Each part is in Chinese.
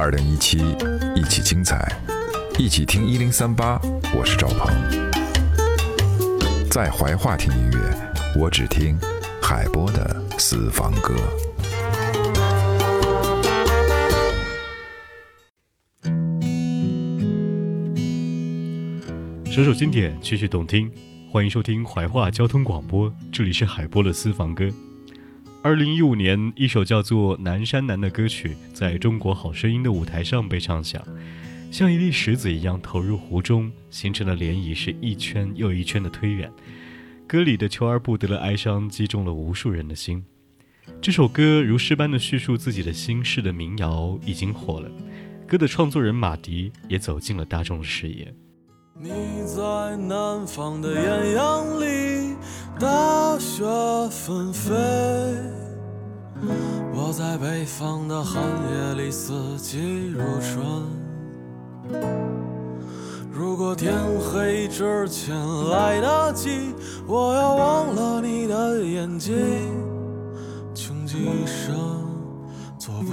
二零一七，一起精彩，一起听一零三八。我是赵鹏，在怀化听音乐，我只听海波的私房歌。首首经典，曲曲动听，欢迎收听怀化交通广播，这里是海波的私房歌。二零一五年，一首叫做《南山南》的歌曲，在中国好声音的舞台上被唱响，像一粒石子一样投入湖中，形成的涟漪是一圈又一圈的推远。歌里的求而不得的哀伤，击中了无数人的心。这首歌如诗般的叙述自己的心事的民谣已经火了，歌的创作人马迪也走进了大众的视野。你在南方的艳阳里，大雪纷飞；我在北方的寒夜里，四季如春。如果天黑之前来得及，我要忘了你的眼睛，穷极一生做不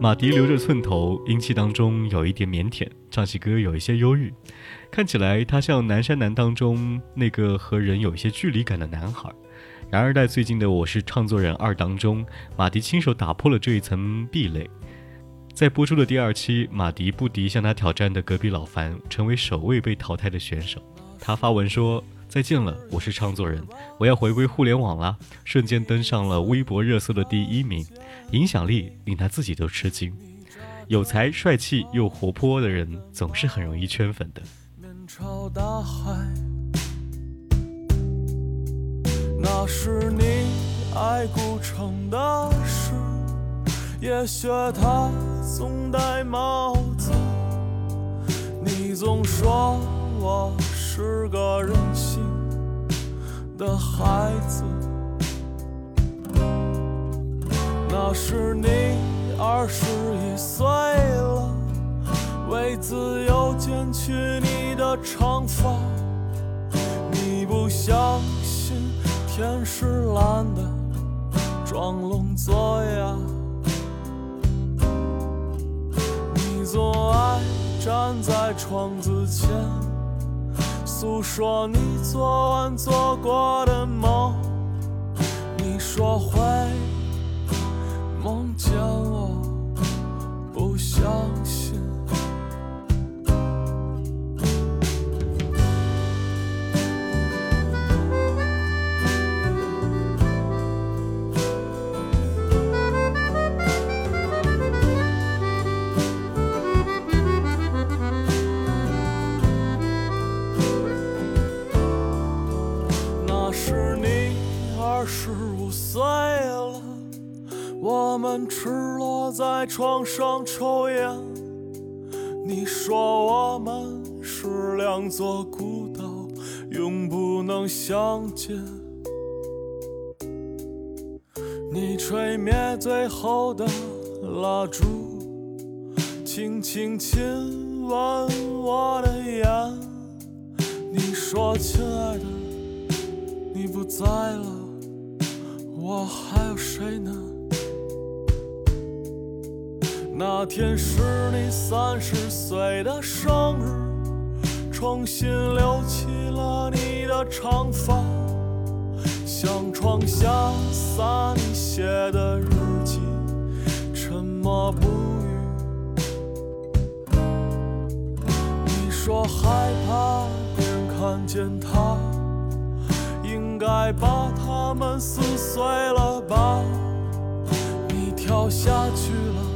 马迪留着寸头，英气当中有一点腼腆，唱起歌有一些忧郁，看起来他像《南山南》当中那个和人有一些距离感的男孩。然而，在最近的《我是唱作人二》当中，马迪亲手打破了这一层壁垒。在播出的第二期，马迪不敌向他挑战的隔壁老樊，成为首位被淘汰的选手。他发文说：“再见了，我是唱作人，我要回归互联网啦。”瞬间登上了微博热搜的第一名，影响力令他自己都吃惊。有才、帅气又活泼的人，总是很容易圈粉的。面朝大海，那是你爱古城的事。也学他总戴帽子，你总说我是个任性的孩子。那是你二十一岁了，为自由剪去你的长发。你不相信天是蓝的，装聋作哑。你总爱站在窗子前，诉说你昨晚做过的梦。你说会床上抽烟，你说我们是两座孤岛，永不能相见。你吹灭最后的蜡烛，轻轻亲吻我的眼。你说亲爱的，你不在了，我还有谁呢？那天是你三十岁的生日，重新留起了你的长发，向窗下洒你写的日记，沉默不语。你说害怕别人看见他，应该把他们撕碎了吧？你跳下去了。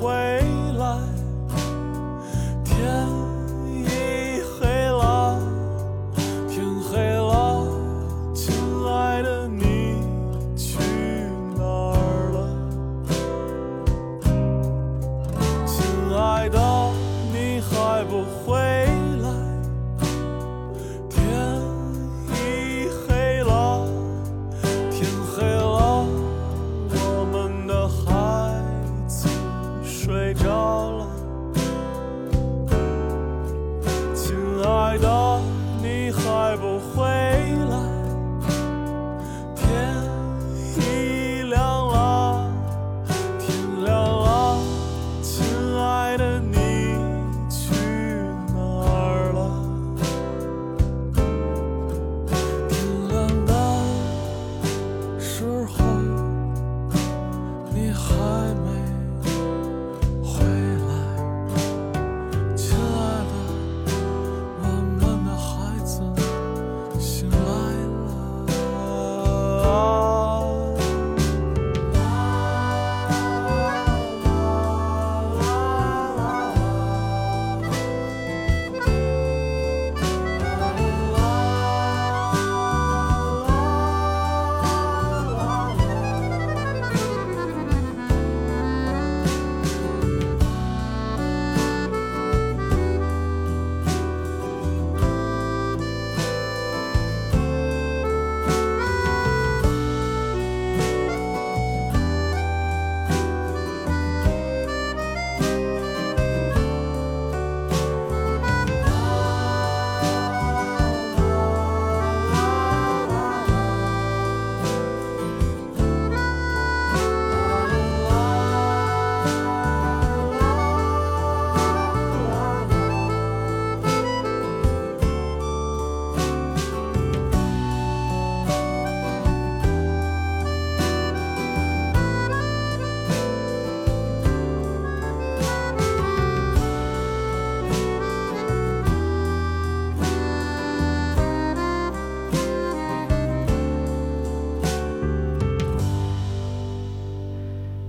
回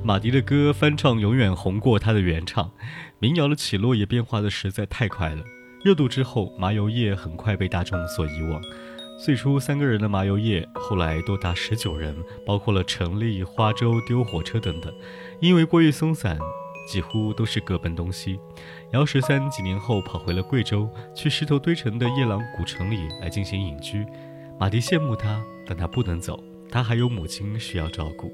马迪的歌翻唱永远红过他的原唱，民谣的起落也变化的实在太快了。热度之后，麻油叶很快被大众所遗忘。最初三个人的麻油叶，后来多达十九人，包括了陈立、花粥、丢火车等等。因为过于松散，几乎都是各奔东西。姚十三几年后跑回了贵州，去石头堆成的夜郎古城里来进行隐居。马迪羡慕他，但他不能走，他还有母亲需要照顾。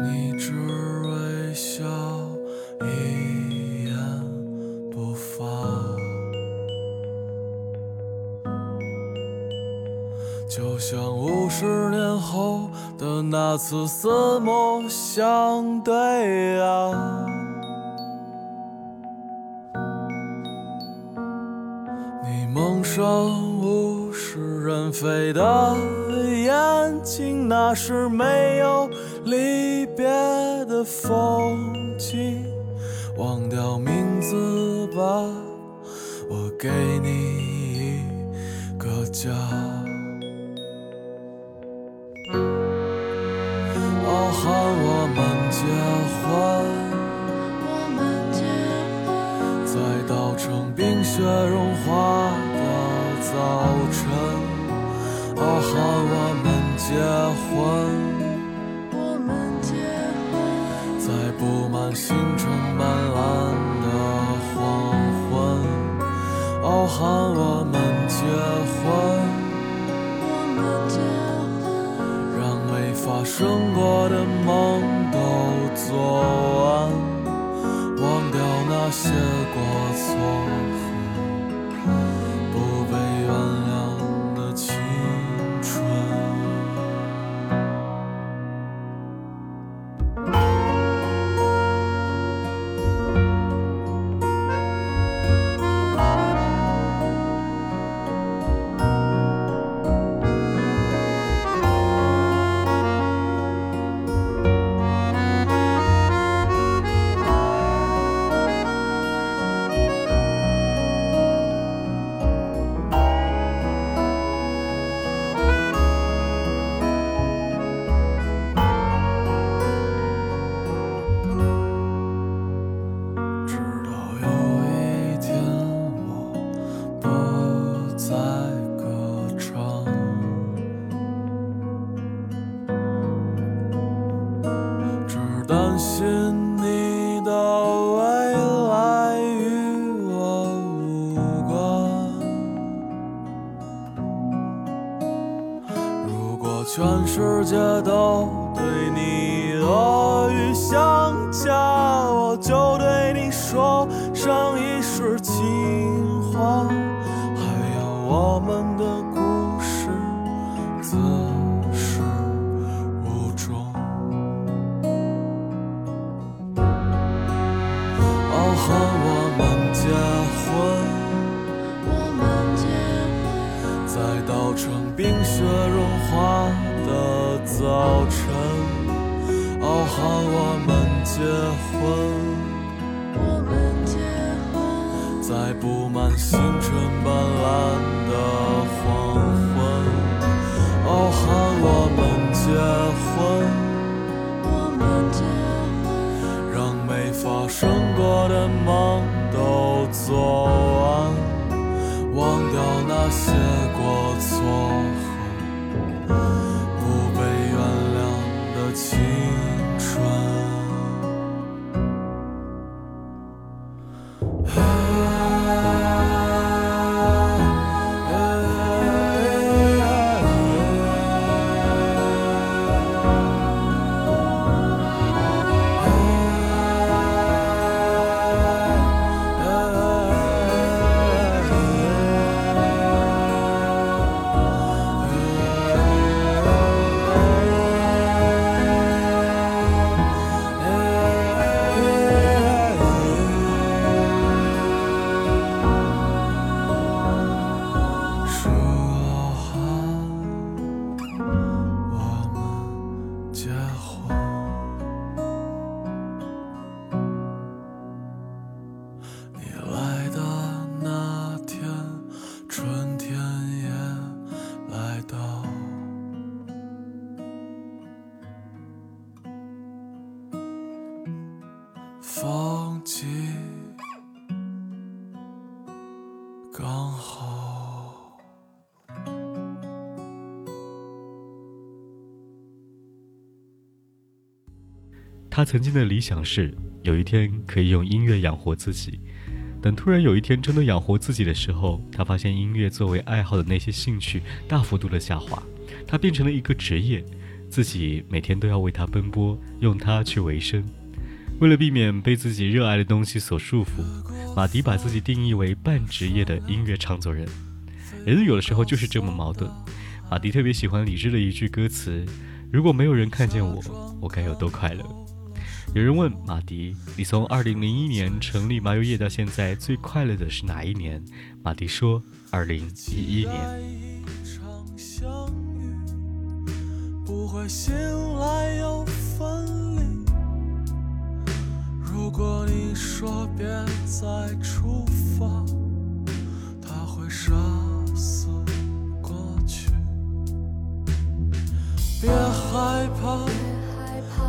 你只微笑一言不发，就像五十年后的那次四目相雪融化的早晨，哦，喊我们结婚，我们结婚，在布满星辰斑斓的黄昏，哦，喊我们结婚，我们结婚，让没发生过的梦结婚，我们结婚，在布满星辰斑斓的黄昏，哦，喊我们结婚，我们结婚，让没发生过的梦都做完，忘掉那些过错和不被原谅的青他曾经的理想是有一天可以用音乐养活自己，等突然有一天真的养活自己的时候，他发现音乐作为爱好的那些兴趣大幅度的下滑，它变成了一个职业，自己每天都要为它奔波，用它去维生。为了避免被自己热爱的东西所束缚，马迪把自己定义为半职业的音乐创作人。人有的时候就是这么矛盾。马迪特别喜欢李志的一句歌词：“如果没有人看见我，我该有多快乐。”有人问马迪：“你从2001年成立麻油叶到现在，最快乐的是哪一年？”马迪说：“2011 年。一场相遇，不会醒来又分离。如果你说别再出发，它会杀死过去。别害怕，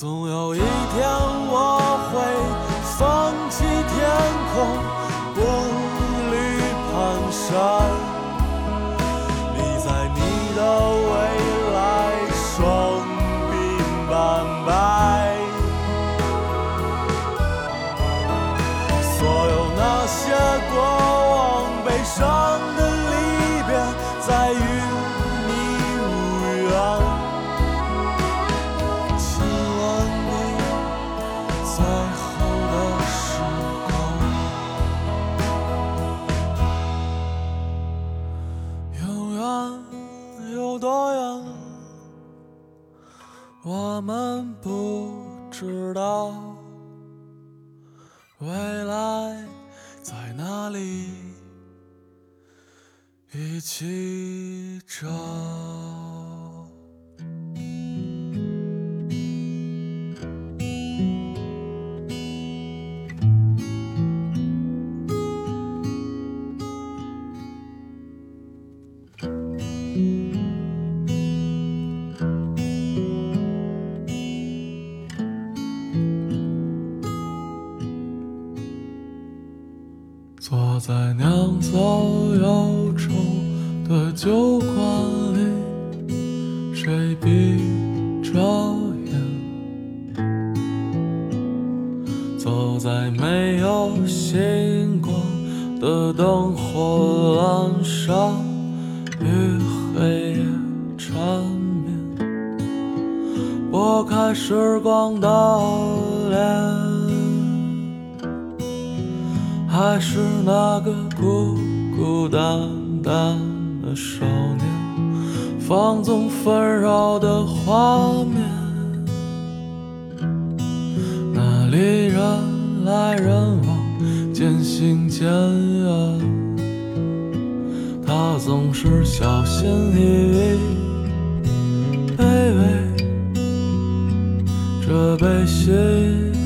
总有一天我会放弃天空，步履蹒跚。你在你的未来双鬓斑白，所有那些起找。坐在酿造忧愁的酒馆。来人往，渐行渐远。他总是小心翼翼，卑微着悲喜。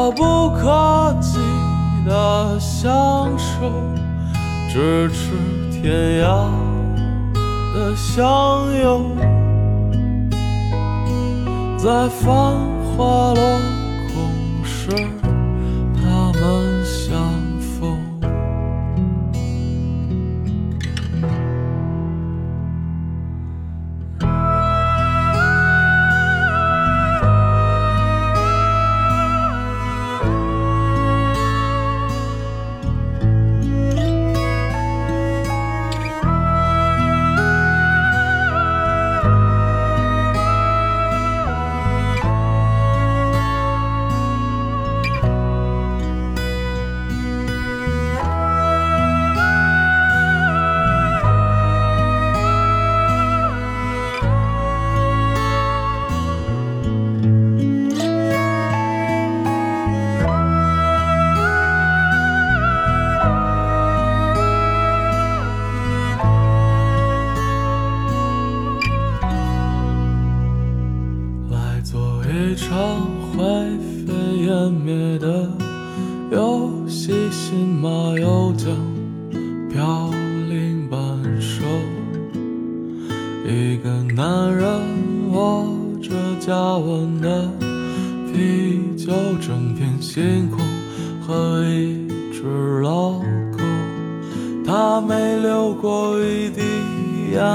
遥不可及的相守。咫尺天涯的相拥，在繁华落空时，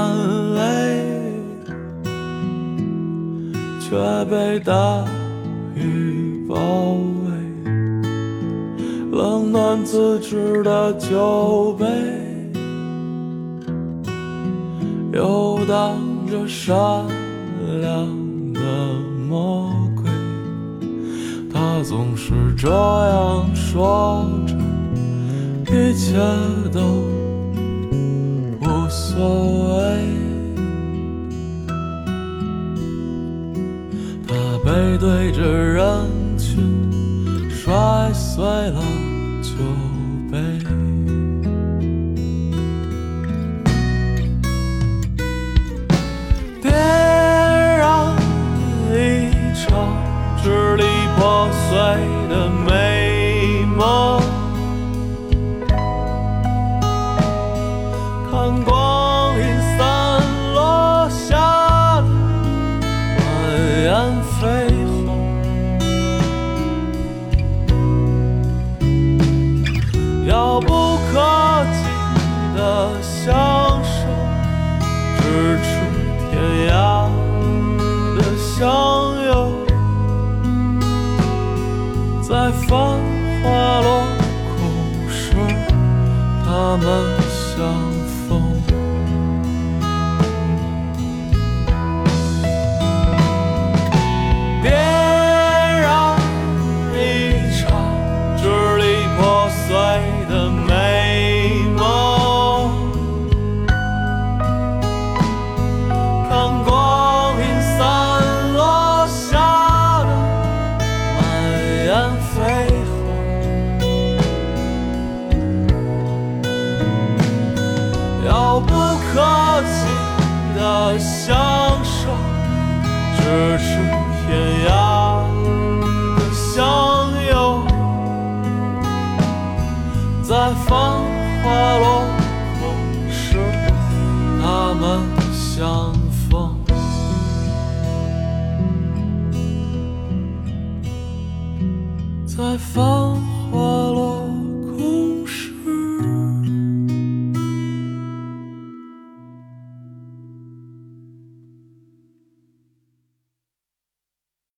眼泪。却被大雨包围，冷暖自知的酒杯，游荡着善良的魔鬼。他总是这样说着，一切都所谓。他背对着人群，摔碎了酒杯。点燃一场支离